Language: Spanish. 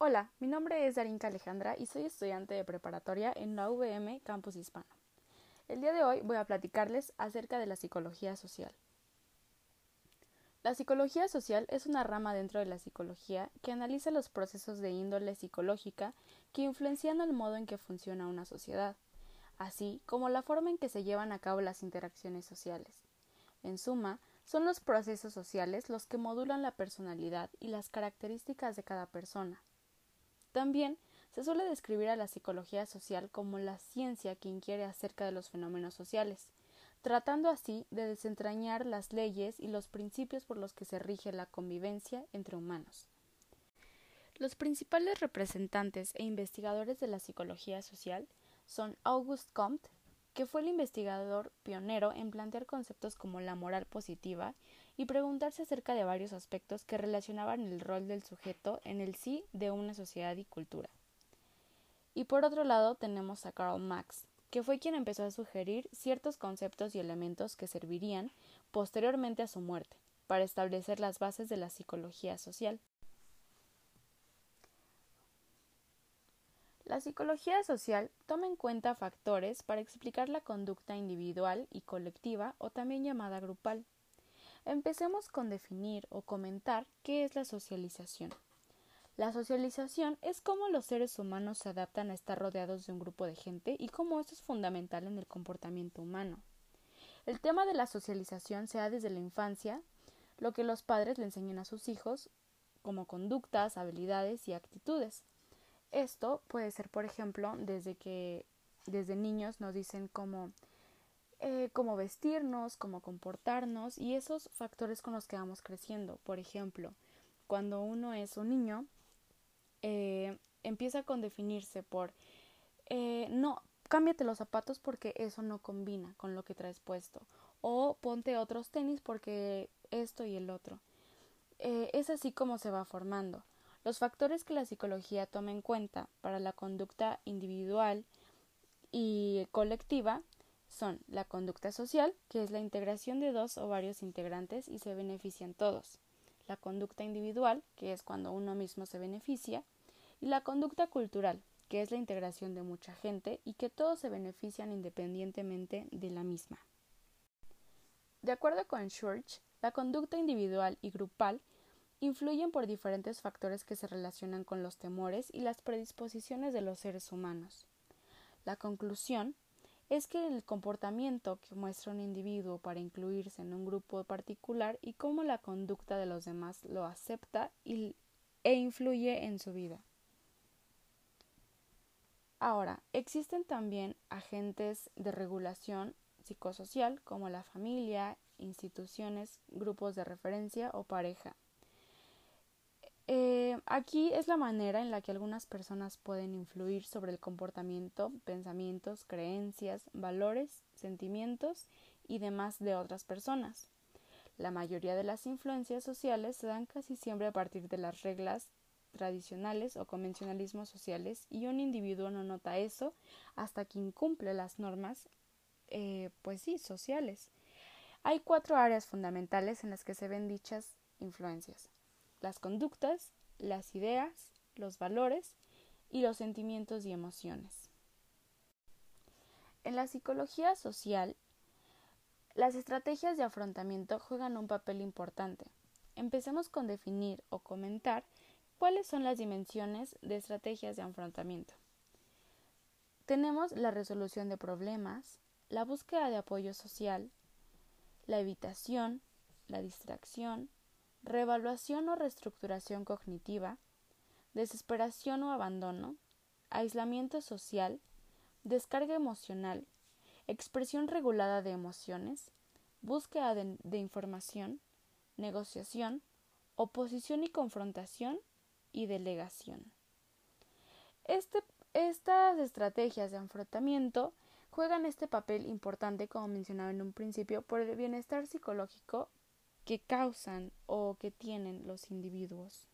Hola, mi nombre es Darinka Alejandra y soy estudiante de preparatoria en la UVM Campus Hispano. El día de hoy voy a platicarles acerca de la psicología social. La psicología social es una rama dentro de la psicología que analiza los procesos de índole psicológica que influencian el modo en que funciona una sociedad, así como la forma en que se llevan a cabo las interacciones sociales. En suma, son los procesos sociales los que modulan la personalidad y las características de cada persona, también se suele describir a la psicología social como la ciencia que inquiere acerca de los fenómenos sociales, tratando así de desentrañar las leyes y los principios por los que se rige la convivencia entre humanos. Los principales representantes e investigadores de la psicología social son Auguste Comte, que fue el investigador pionero en plantear conceptos como la moral positiva y preguntarse acerca de varios aspectos que relacionaban el rol del sujeto en el sí de una sociedad y cultura. Y por otro lado tenemos a Karl Marx, que fue quien empezó a sugerir ciertos conceptos y elementos que servirían posteriormente a su muerte, para establecer las bases de la psicología social. La psicología social toma en cuenta factores para explicar la conducta individual y colectiva o también llamada grupal. Empecemos con definir o comentar qué es la socialización. La socialización es cómo los seres humanos se adaptan a estar rodeados de un grupo de gente y cómo esto es fundamental en el comportamiento humano. El tema de la socialización se da desde la infancia, lo que los padres le enseñan a sus hijos como conductas, habilidades y actitudes. Esto puede ser, por ejemplo, desde que desde niños nos dicen cómo eh, cómo vestirnos, cómo comportarnos y esos factores con los que vamos creciendo. Por ejemplo, cuando uno es un niño, eh, empieza con definirse por eh, no, cámbiate los zapatos porque eso no combina con lo que traes puesto. O ponte otros tenis porque esto y el otro. es así como se va formando. Los factores que la psicología toma en cuenta para la conducta individual y colectiva son la conducta social, que es la integración de dos o varios integrantes y se benefician todos, la conducta individual, que es cuando uno mismo se beneficia, y la conducta cultural, que es la integración de mucha gente y que todos se benefician independientemente de la misma. De acuerdo con Schwartz, la conducta individual y grupal influyen por diferentes factores que se relacionan con los temores y las predisposiciones de los seres humanos. La conclusión es que el comportamiento que muestra un individuo para incluirse en un grupo particular y cómo la conducta de los demás lo acepta y, e influye en su vida. Ahora, existen también agentes de regulación psicosocial como la familia, instituciones, grupos de referencia o pareja. Eh, aquí es la manera en la que algunas personas pueden influir sobre el comportamiento, pensamientos, creencias, valores, sentimientos y demás de otras personas. La mayoría de las influencias sociales se dan casi siempre a partir de las reglas tradicionales o convencionalismos sociales y un individuo no nota eso hasta que incumple las normas, eh, pues sí, sociales. Hay cuatro áreas fundamentales en las que se ven dichas influencias las conductas, las ideas, los valores y los sentimientos y emociones. En la psicología social, las estrategias de afrontamiento juegan un papel importante. Empecemos con definir o comentar cuáles son las dimensiones de estrategias de afrontamiento. Tenemos la resolución de problemas, la búsqueda de apoyo social, la evitación, la distracción, reevaluación o reestructuración cognitiva, desesperación o abandono, aislamiento social, descarga emocional, expresión regulada de emociones, búsqueda de, información, negociación, oposición y confrontación y delegación. Este, estas estrategias de enfrentamiento juegan este papel importante, como mencionaba en un principio, por el bienestar psicológico que causan o que tienen los individuos.